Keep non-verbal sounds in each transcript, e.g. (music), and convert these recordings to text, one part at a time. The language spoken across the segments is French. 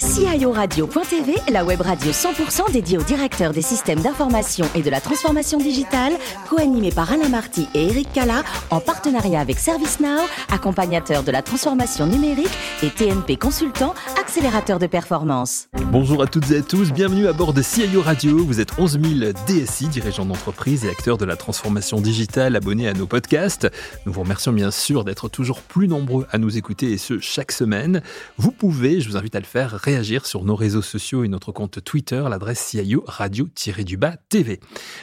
guys. CIORadio.tv, la web radio 100% dédiée aux directeurs des systèmes d'information et de la transformation digitale, co-animée par Alain Marty et Eric Cala, en partenariat avec ServiceNow, accompagnateur de la transformation numérique et TNP Consultant, accélérateur de performance. Bonjour à toutes et à tous, bienvenue à bord de CIO Radio. Vous êtes 11 000 DSI, dirigeants d'entreprise et acteurs de la transformation digitale, abonnés à nos podcasts. Nous vous remercions bien sûr d'être toujours plus nombreux à nous écouter et ce chaque semaine. Vous pouvez, je vous invite à le faire, réagir sur nos réseaux sociaux et notre compte Twitter, l'adresse CIO Radio-du-Bas TV.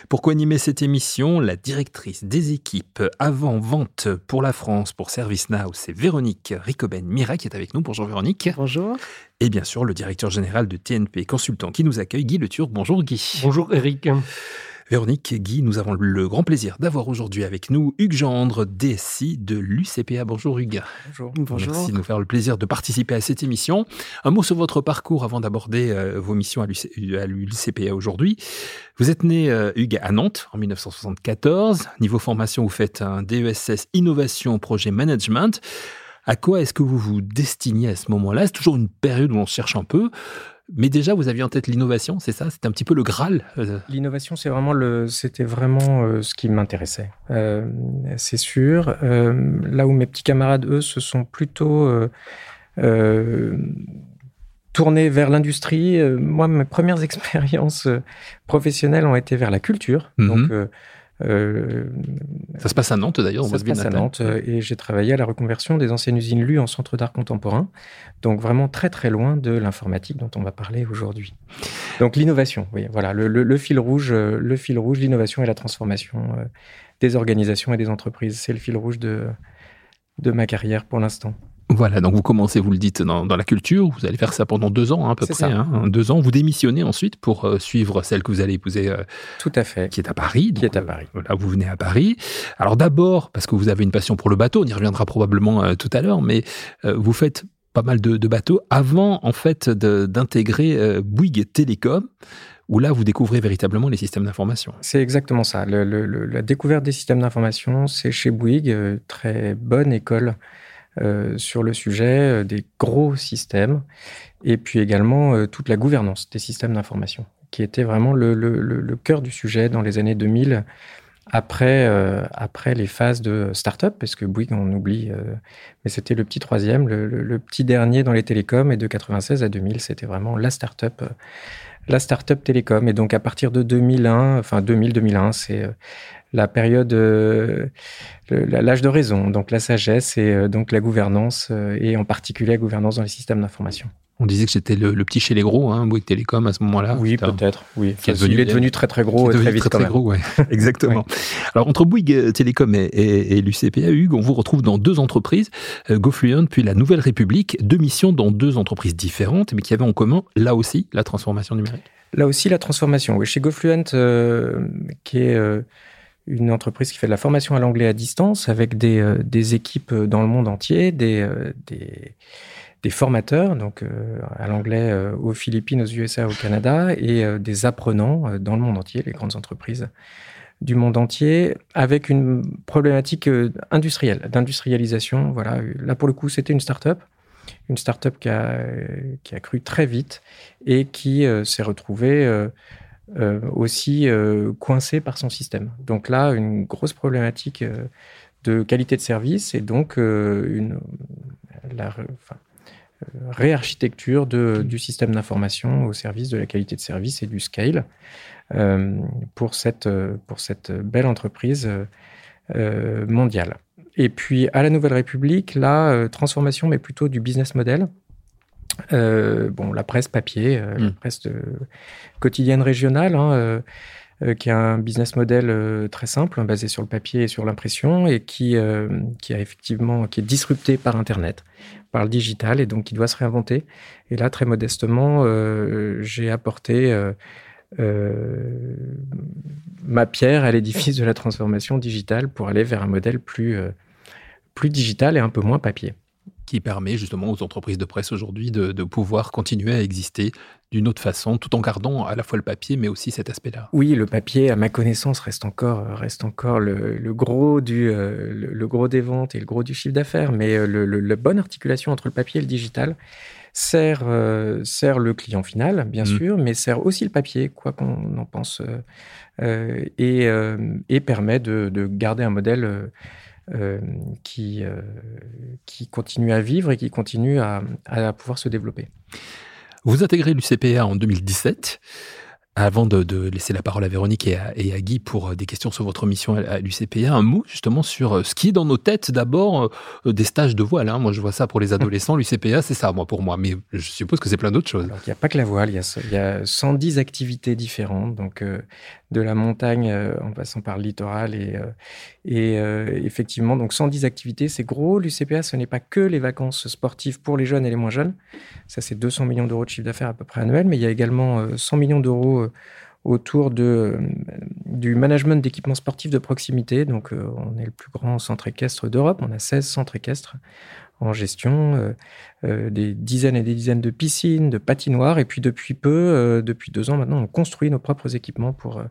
Pour co-animer cette émission, la directrice des équipes avant-vente pour la France pour ServiceNow, c'est Véronique Ricoben-Mira qui est avec nous. Bonjour Véronique. Bonjour. Et bien sûr, le directeur général de TNP Consultant qui nous accueille, Guy Le Turc. Bonjour Guy. Bonjour Eric. Véronique, Guy, nous avons le grand plaisir d'avoir aujourd'hui avec nous Hugues Gendre, DSI de l'UCPA. Bonjour Hugues. Bonjour. Bonjour. Merci de nous faire le plaisir de participer à cette émission. Un mot sur votre parcours avant d'aborder euh, vos missions à l'UCPA aujourd'hui. Vous êtes né, euh, Hugues, à Nantes en 1974. Niveau formation, vous faites un DESS Innovation Projet Management. À quoi est-ce que vous vous destiniez à ce moment-là? C'est toujours une période où on cherche un peu. Mais déjà, vous aviez en tête l'innovation, c'est ça? C'était un petit peu le Graal euh. L'innovation, c'est vraiment le, c'était vraiment euh, ce qui m'intéressait. Euh, c'est sûr. là où mes petits camarades, eux, se sont plutôt tournés vers l'industrie, moi, mes premières (laughs) expériences professionnelles ont été vers la culture. Mhm. Donc, euh, ça se passe à Nantes d'ailleurs. Ça se passe à Nantes euh, et j'ai travaillé à la reconversion des anciennes usines LU en centre d'art contemporain. Donc vraiment très très loin de l'informatique dont on va parler aujourd'hui. Donc l'innovation, oui, voilà, le, le, fil rouge, euh, le fil rouge, l'innovation et la transformation des organisations et des entreprises. C'est le fil rouge de, de ma carrière pour l'instant. Voilà, donc vous commencez, vous le dites, dans, la culture, vous allez faire ça pendant deux ans hein, à peu près. Hein, deux ans, vous démissionnez ensuite pour euh, suivre celle que vous allez épouser. Euh, Tout à fait. Qui est à Paris. Qui est à Paris. voilà, vous venez à Paris. Alors d'abord, parce que vous avez une passion pour le bateau, on y reviendra probablement euh, tout à l'heure, mais vous faites pas mal de, bateaux avant en fait d'intégrer Bouygues Télécom où là, vous découvrez véritablement les systèmes d'information. C'est exactement ça. la découverte des systèmes d'information, c'est chez Bouygues, très bonne école euh, sur le sujet euh, des gros systèmes et puis également euh, toute la gouvernance des systèmes d'information, qui était vraiment le, cœur du sujet dans les années 2000 après, après les phases de start-up, parce que Bouygues, on oublie, mais c'était le petit troisième, le, le, petit dernier dans les télécoms, et de 96 à 2000, c'était vraiment la start-up la start-up télécom. Et donc, à partir de 2001, enfin 2000-2001, c'est la période, euh, l'âge de raison, donc la sagesse et euh, donc la gouvernance, euh, et en particulier la gouvernance dans les systèmes d'information. On disait que c'était le, petit chez les gros, hein, Bouygues Télécom à ce moment-là. Oui, peut-être. Oui. il est devenu très très gros très vite. Très, très gros, ouais. (laughs) Exactement. Alors entre Bouygues Télécom et, et, l'UCPA, Hugues, on vous retrouve dans deux entreprises, GoFluent puis la Nouvelle République, deux missions dans deux entreprises différentes, mais qui avaient en commun là aussi la transformation numérique. Là aussi la transformation. Oui, chez GoFluent, qui est une entreprise qui fait de la formation à l'anglais à distance avec des, euh, équipes dans le monde entier, des, euh, des, formateurs, donc euh, à l'anglais aux Philippines, aux USA, au Canada, et des apprenants dans le monde entier, les grandes entreprises du monde entier, avec une problématique industrielle, d'industrialisation. Voilà, là pour le coup, c'était une start-up une start-up qui a, qui a cru très vite et qui s'est retrouvée euh, aussi euh, coincé par son système. Donc là, une grosse problématique euh, de qualité de service et donc une la, réarchitecture de, du système d'information au service de la qualité de service et du scale pour, cette, pour cette belle entreprise mondiale. Et puis à la Nouvelle République, la transformation, mais plutôt du business model. Euh, bon, la presse papier, euh, la hmm. presse quotidienne régionale, hein, euh, qui a un business model très simple, hein, basé sur le papier et sur l'impression, et qui, qui a effectivement, qui est disrupté par Internet, par le digital, et donc qui doit se réinventer. Et là, très modestement, j'ai apporté ma pierre à l'édifice de la transformation digitale pour aller vers un modèle plus, plus digital et un peu moins papier qui permet justement aux entreprises de presse aujourd'hui de, pouvoir continuer à exister d'une autre façon, tout en gardant à la fois le papier, mais aussi cet aspect-là. Oui, le papier, à ma connaissance, reste encore, reste encore le, gros, du, euh, le, gros des ventes et le gros du chiffre d'affaires, mais euh, le, la bonne articulation entre le papier et le digital, sert, sert le client final, bien mmh. sûr, mais sert aussi le papier, quoi qu'on en pense, et, et, permet de, de, garder un modèle qui, qui continue à vivre et qui continue à, à pouvoir se développer. Vous intégrez l'UCPA en 2017. Avant de, laisser la parole à Véronique et à, Guy pour euh, des questions sur votre mission à, l'UCPA, un mot justement sur euh, ce qui est dans nos têtes d'abord euh, des stages de voile. Hein. Moi, je vois ça pour les (laughs) adolescents. L'UCPA, c'est ça, moi, pour moi. Mais je suppose que c'est plein d'autres choses. il n'y a pas que la voile. Il y a, 110 activités différentes. Donc, de la montagne en passant par le littoral et, et effectivement, donc 110 activités, c'est gros. L'UCPA, ce n'est pas que les vacances sportives pour les jeunes et les moins jeunes. Ça, c'est 200 millions d'euros de chiffre d'affaires à peu près annuel. Mais il y a également 100 millions d'euros euh, autour de, euh, du management d'équipements sportifs de proximité. Donc, euh, on est le plus grand centre équestre d'Europe. On a 16 centres équestres en gestion, des dizaines et des dizaines de piscines, de patinoires. Et puis, depuis peu, depuis deux ans maintenant, on construit nos propres équipements pour.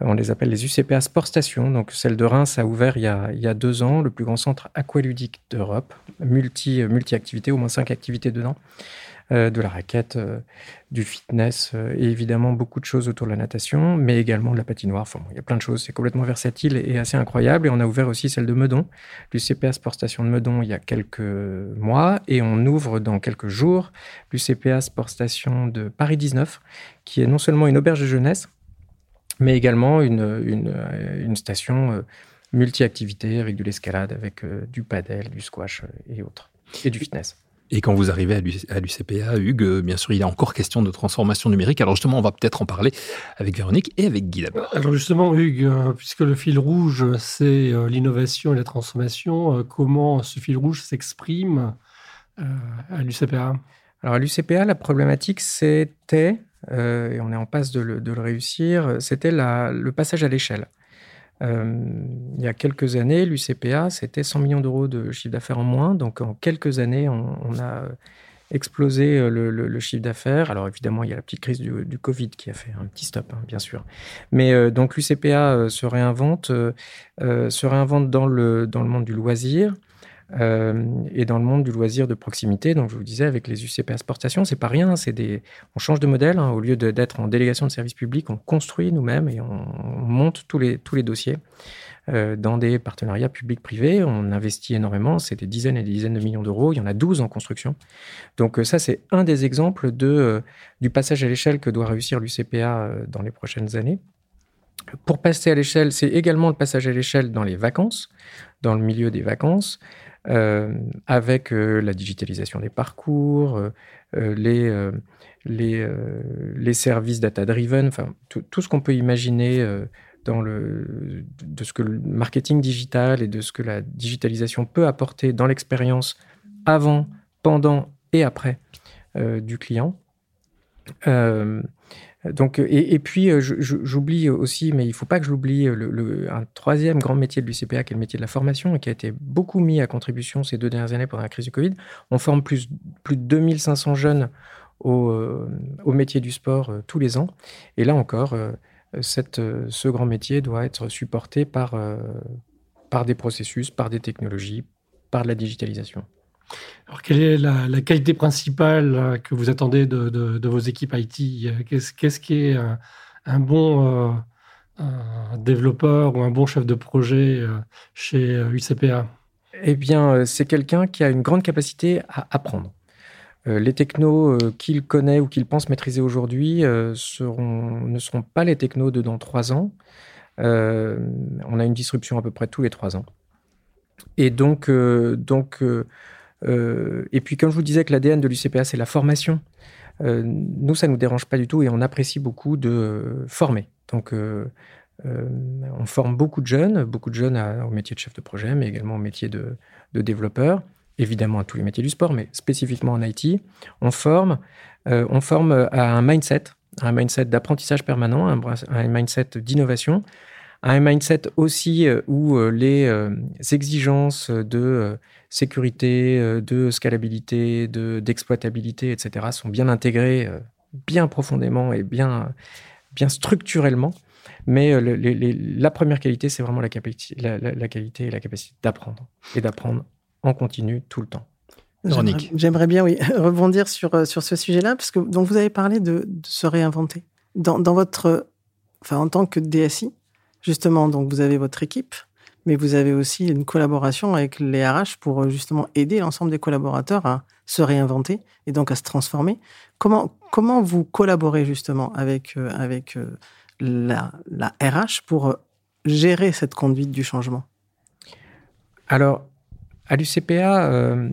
on les appelle les UCPA Sport Station. Donc, celle de Reims a ouvert il y a, il y a deux ans, le plus grand centre aqualudique d'Europe, multi, multi-activités, au moins cinq activités dedans. Euh, de la raquette, euh, du fitness euh, et évidemment beaucoup de choses autour de la natation, mais également de la patinoire. Enfin, il y a plein de choses. C'est complètement versatile et assez incroyable. Et on a ouvert aussi celle de Meudon, l'UCPA Sport Station de Meudon, il y a quelques mois. Et on ouvre dans quelques jours l'UCPA Sport Station de Paris 19, qui est non seulement une auberge de jeunesse, mais également une, une, station multi-activité avec de l'escalade, avec du padel, du squash et autres, et du fitness. Et quand vous arrivez à l'UCPA, Hugues, euh, bien sûr, il y a encore question de transformation numérique. Alors justement, on va peut-être en parler avec Véronique et avec Guy d'abord. Alors justement, Hugues, euh, puisque le fil rouge, c'est euh, l'innovation et la transformation, comment ce fil rouge s'exprime à l'UCPA Alors à l'UCPA, la problématique, c'était, et on est en passe de le, de le réussir, c'était le passage à l'échelle. Euh, il y a quelques années, l'UCPA, c'était 100 millions d'euros de chiffre d'affaires en moins. Donc, en quelques années, on, a explosé euh, le, chiffre d'affaires. Alors, évidemment, il y a la petite crise du, Covid qui a fait un petit stop, hein, bien sûr. Mais euh, donc, l'UCPA se réinvente, se réinvente dans le, dans le monde du loisir. Euh, et dans le monde du loisir de proximité, donc je vous disais, avec les UCP Sportation, c'est pas rien, c'est des, on change de modèle. Hein. au lieu d'être en délégation de service public, on construit nous-mêmes et on, monte tous les, tous les dossiers euh, dans des partenariats publics-privés. On investit énormément, c'est des dizaines et des dizaines de millions d'euros. Il y en a 12 en construction. Donc euh, ça, c'est un des exemples de, du passage à l'échelle que doit réussir l'UCPA dans les prochaines années. Pour passer à l'échelle, c'est également le passage à l'échelle dans les vacances, dans le milieu des vacances. Euh, avec euh, la digitalisation des parcours, euh, les, services data-driven, enfin, tout, ce qu'on peut imaginer dans le, de ce que le marketing digital et de ce que la digitalisation peut apporter dans l'expérience avant, pendant et après du client. Donc, et, puis, euh, j'oublie aussi, mais il ne faut pas que j'oublie le, un troisième grand métier de l'UCPA, qui est le métier de la formation, et qui a été beaucoup mis à contribution ces deux dernières années pendant la crise du Covid. On forme plus, plus de 2500 jeunes au, euh, au métier du sport euh, tous les ans. Et là encore, cette, ce grand métier doit être supporté par, par des processus, par des technologies, par de la digitalisation. Alors, quelle est la, qualité principale euh, que vous attendez de, vos équipes IT Qu'est-ce qui est un, bon euh, développeur ou un bon chef de projet euh, chez UCPA Eh bien, c'est quelqu'un qui a une grande capacité à apprendre. les technos qu'il connaît ou qu'il pense maîtriser aujourd'hui ne seront pas les technos de dans trois ans. on a une disruption à peu près tous les trois ans. Et donc, donc euh, et puis, comme je vous disais que l'ADN de l'UCPA, c'est la formation, euh, nous, ça ne nous dérange pas du tout et on apprécie beaucoup de former. Donc, euh, on forme beaucoup de jeunes, beaucoup de jeunes au métier de chef de projet, mais également au métier de, développeur, évidemment à tous les métiers du sport, mais spécifiquement en IT. On forme, on forme à un mindset, un mindset d'apprentissage permanent, un mindset d'innovation, un mindset aussi où les exigences de sécurité, euh, de scalabilité, de, d'exploitabilité, etc., sont bien intégrés, euh, bien profondément et bien, bien structurellement. Mais euh, la première qualité, c'est vraiment la, la, qualité et la capacité d'apprendre, et d'apprendre en continu tout le temps. J'aimerais bien, oui, (laughs) rebondir sur, sur ce sujet-là, parce que donc vous avez parlé de, de se réinventer. Dans, dans, votre, enfin, en tant que DSI, justement, donc vous avez votre équipe, mais vous avez aussi une collaboration avec les RH pour justement aider l'ensemble des collaborateurs à se réinventer et donc à se transformer. Comment, comment vous collaborez justement avec, avec la, la RH pour gérer cette conduite du changement? Alors, à l'UCPA, euh,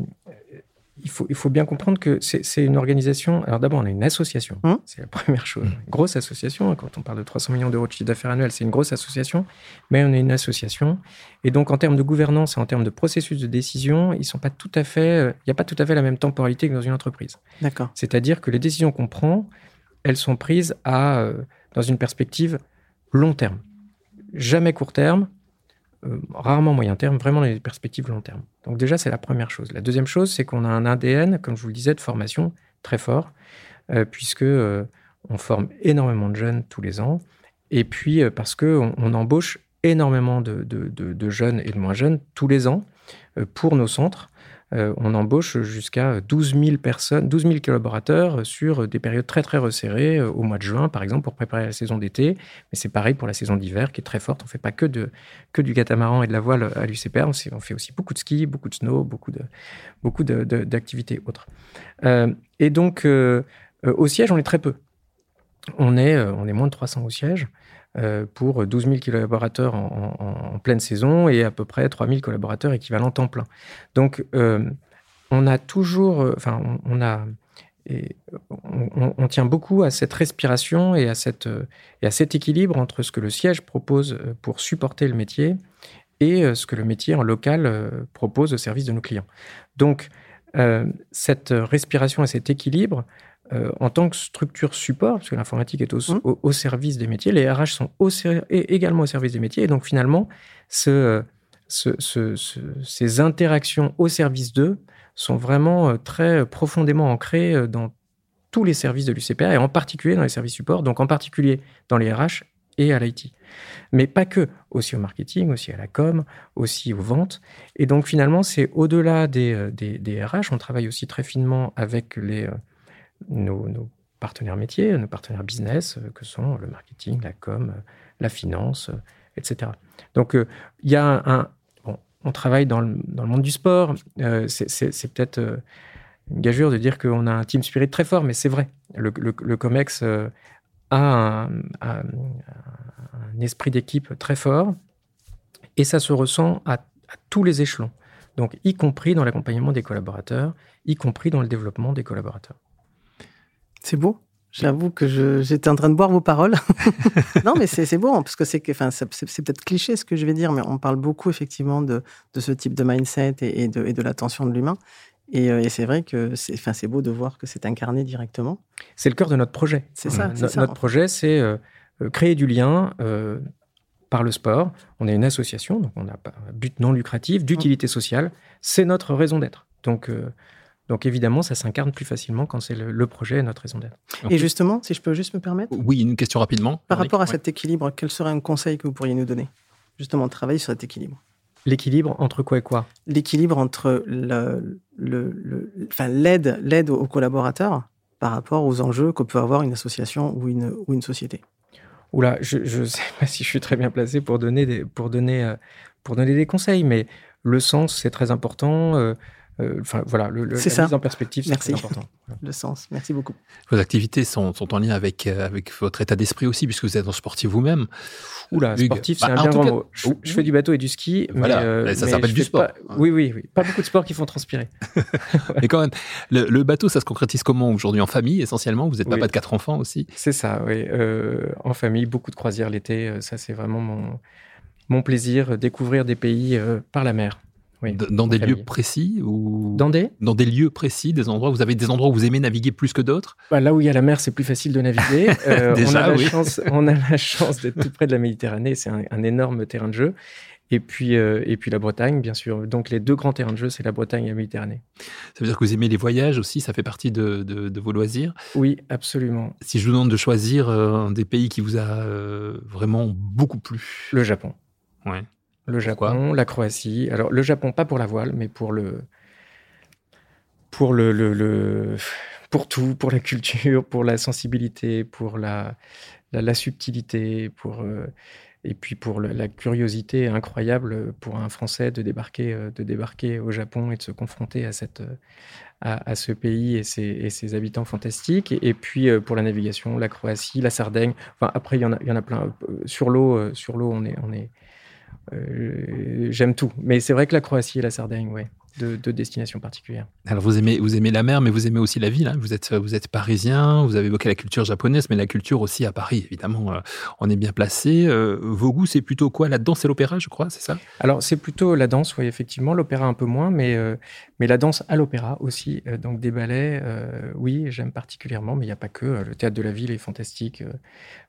il, faut, il faut bien comprendre que c'est une organisation. Alors, d'abord, on a une association. Hum. c'est la première chose. Une grosse association. Hein, quand on parle de 300 millions d'euros de chiffre d'affaires annuel, c'est une grosse association. Mais on est une association. Et donc, en termes de gouvernance et en termes de processus de décision, ils sont pas tout à fait. Euh, il n'y a pas tout à fait la même temporalité que dans une entreprise. D'accord. C'est-à-dire que les décisions qu'on prend, elles sont prises à, euh, dans une perspective long terme jamais court terme, euh, rarement moyen terme, vraiment les perspectives long terme. Donc déjà, c'est la première chose. La deuxième chose, c'est qu'on a un ADN, comme je vous le disais, de formation très fort, euh, puisque euh, on forme énormément de jeunes tous les ans, et puis parce qu'on on embauche énormément de, jeunes et de moins jeunes tous les ans pour nos centres. Euh, on embauche jusqu'à 12 000 personnes, 12 000 collaborateurs sur des périodes très très resserrées, euh, au mois de juin par exemple, pour préparer la saison d'été. Mais c'est pareil pour la saison d'hiver qui est très forte. On ne fait pas que, de, que du catamaran et de la voile à l'UCPR, on, fait aussi beaucoup de ski, beaucoup de snow, beaucoup de beaucoup d'activités autres. Euh, et donc au siège, on est très peu. On est, on est moins de 300 au siège. Euh, pour 12 000 collaborateurs en, pleine saison et à peu près 3 000 collaborateurs équivalents temps plein. Donc, euh, on a toujours, euh, enfin, on, a, on, tient beaucoup à cette respiration et à, cette, et à cet équilibre entre ce que le siège propose pour supporter le métier et ce que le métier en local propose au service de nos clients. Donc, cette respiration et cet équilibre, euh, en tant que structure support, parce que l'informatique est au, mmh. service des métiers, les RH sont également au service des métiers. Et donc finalement, ces interactions au service d'eux sont vraiment euh, très profondément ancrées euh, dans tous les services de l'UCPA et en particulier dans les services support, donc en particulier dans les RH et à l'IT. Mais pas que, aussi au marketing, aussi à la com, aussi aux ventes. Et donc finalement, c'est au-delà des, des, RH, on travaille aussi très finement avec les nos, partenaires métiers, nos partenaires business, euh, que sont le marketing, la com, euh, la finance, euh, etc. Donc, il y a un. bon, on travaille dans le, dans le, monde du sport. c'est peut-être une gageure de dire qu'on a un team spirit très fort, mais c'est vrai. Le, le, COMEX a un, un, esprit d'équipe très fort et ça se ressent à, à tous les échelons. Donc, y compris dans l'accompagnement des collaborateurs, y compris dans le développement des collaborateurs. C'est beau. J'avoue que j'étais en train de boire vos paroles. (laughs) non, mais c'est beau, hein, parce que c'est enfin, c'est peut-être cliché ce que je vais dire, mais on parle beaucoup effectivement de, de ce type de mindset et, de, et de l'attention de l'humain. Et, euh, et c'est vrai que c'est enfin, beau de voir que c'est incarné directement. C'est le cœur de notre projet. C'est ça, ça, Notre projet, c'est euh, euh, créer du lien par le sport. On est une association, donc on n'a pas un but non lucratif, d'utilité sociale. C'est notre raison d'être. Donc, donc évidemment, ça s'incarne plus facilement quand c'est le, projet et notre raison d'être. Et justement, si je peux juste me permettre Oui, une question rapidement. Par rapport à cet équilibre, quel serait un conseil que vous pourriez nous donner Justement, travailler sur cet équilibre? L'équilibre entre quoi et quoi? L'équilibre entre le, le, enfin, l'aide, l'aide aux collaborateurs par rapport aux enjeux que peut avoir une association ou une, ou une société. Oula, je ne sais pas si je suis très bien placé pour donner des, pour donner, euh, pour donner des conseils, mais le sens, c'est très important. Euh, enfin, voilà, le, la mise en perspective, c'est important. Le sens, merci beaucoup. Vos activités sont, sont en lien avec, euh, avec votre état d'esprit aussi, puisque vous êtes un sportif vous-même. Oula, sportif, c'est bah, un bien grand mot. Je, fais du bateau et du ski. Voilà, euh, ça s'appelle du sport. oui, oui, oui. Pas beaucoup de sports qui font transpirer. (laughs) mais quand même, le, bateau, ça se concrétise comment aujourd'hui? En famille, essentiellement? Vous êtes papa de quatre enfants aussi? C'est ça, oui. en famille, beaucoup de croisières l'été. Ça, c'est vraiment mon, mon plaisir, découvrir des pays par la mer dans des lieux précis ou dans des dans des lieux précis, des endroits vous avez des endroits où vous aimez naviguer plus que d'autres? Bah, Là où il y a la mer, c'est plus facile de naviguer. (laughs) Euh, on, a la chance, on a la chance d'être tout près de la Méditerranée, c'est un, énorme terrain de jeu. Et puis, euh, et puis la Bretagne, bien sûr. Donc les deux grands terrains de jeu, c'est la Bretagne et la Méditerranée. Ça veut dire que vous aimez les voyages aussi, ça fait partie de, de, vos loisirs? Oui, absolument. Si je vous demande de choisir euh, un des pays qui vous a vraiment beaucoup plu? Le Japon. Ouais. Le Japon, la Croatie. Alors, le Japon, pas pour la voile, mais pour le. pour le, le, pour tout, pour la culture, pour la sensibilité, pour la, la, subtilité, pour et puis pour la curiosité incroyable pour un Français de débarquer, de débarquer au Japon et de se confronter à, cette, à, ce pays et ses, ses, habitants fantastiques. Et, puis pour la navigation, la Croatie, la Sardaigne. Enfin, après, il y en a, il y en a plein. Sur l'eau, sur l'eau, on est, on est, j'aime tout. Mais c'est vrai que la Croatie et la Sardaigne, ouais de, destinations particulières. Alors vous aimez, vous aimez la mer, mais vous aimez aussi la ville. Hein. Vous, êtes, vous êtes parisien, vous avez évoqué la culture japonaise, mais la culture aussi à Paris, évidemment, euh, on est bien placé. Euh, vos goûts, c'est plutôt quoi? La danse et l'opéra, je crois, c'est ça? Alors c'est plutôt la danse, oui, effectivement. L'opéra un peu moins, mais, euh, mais la danse à l'opéra aussi. donc des ballets, oui, j'aime particulièrement, mais il n'y a pas que. Le théâtre de la ville est fantastique,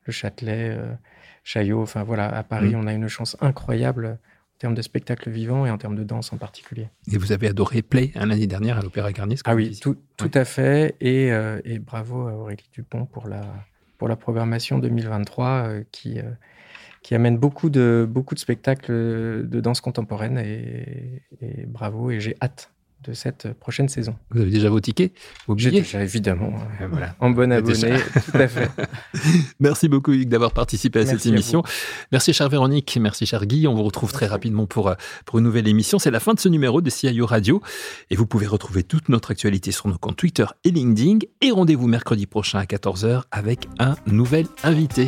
le Châtelet, Chaillot, enfin voilà, à Paris, mmh. on a une chance incroyable en termes de spectacle vivant et en termes de danse en particulier. Et vous avez adoré Play hein, l'année dernière à l'Opéra Garnier Ah oui, tout, tout à fait. Et, euh, et, bravo à Aurélie Dupont pour la, pour la programmation 2023 euh, qui, euh, qui amène beaucoup de, beaucoup de spectacles de danse contemporaine. Et, et bravo, et j'ai hâte de cette prochaine saison. Vous avez déjà vos tickets J'ai déjà, évidemment. (laughs) voilà. En bon abonné, tout à fait. (laughs) merci beaucoup, Hugues, d'avoir participé à cette émission. merci, chère Véronique. Merci, cher Guy. On vous retrouve très rapidement pour, euh, pour une nouvelle émission. C'est la fin de ce numéro de CIO Radio. Et vous pouvez retrouver toute notre actualité sur nos comptes Twitter et LinkedIn. Et rendez-vous mercredi prochain à 14h avec un nouvel invité.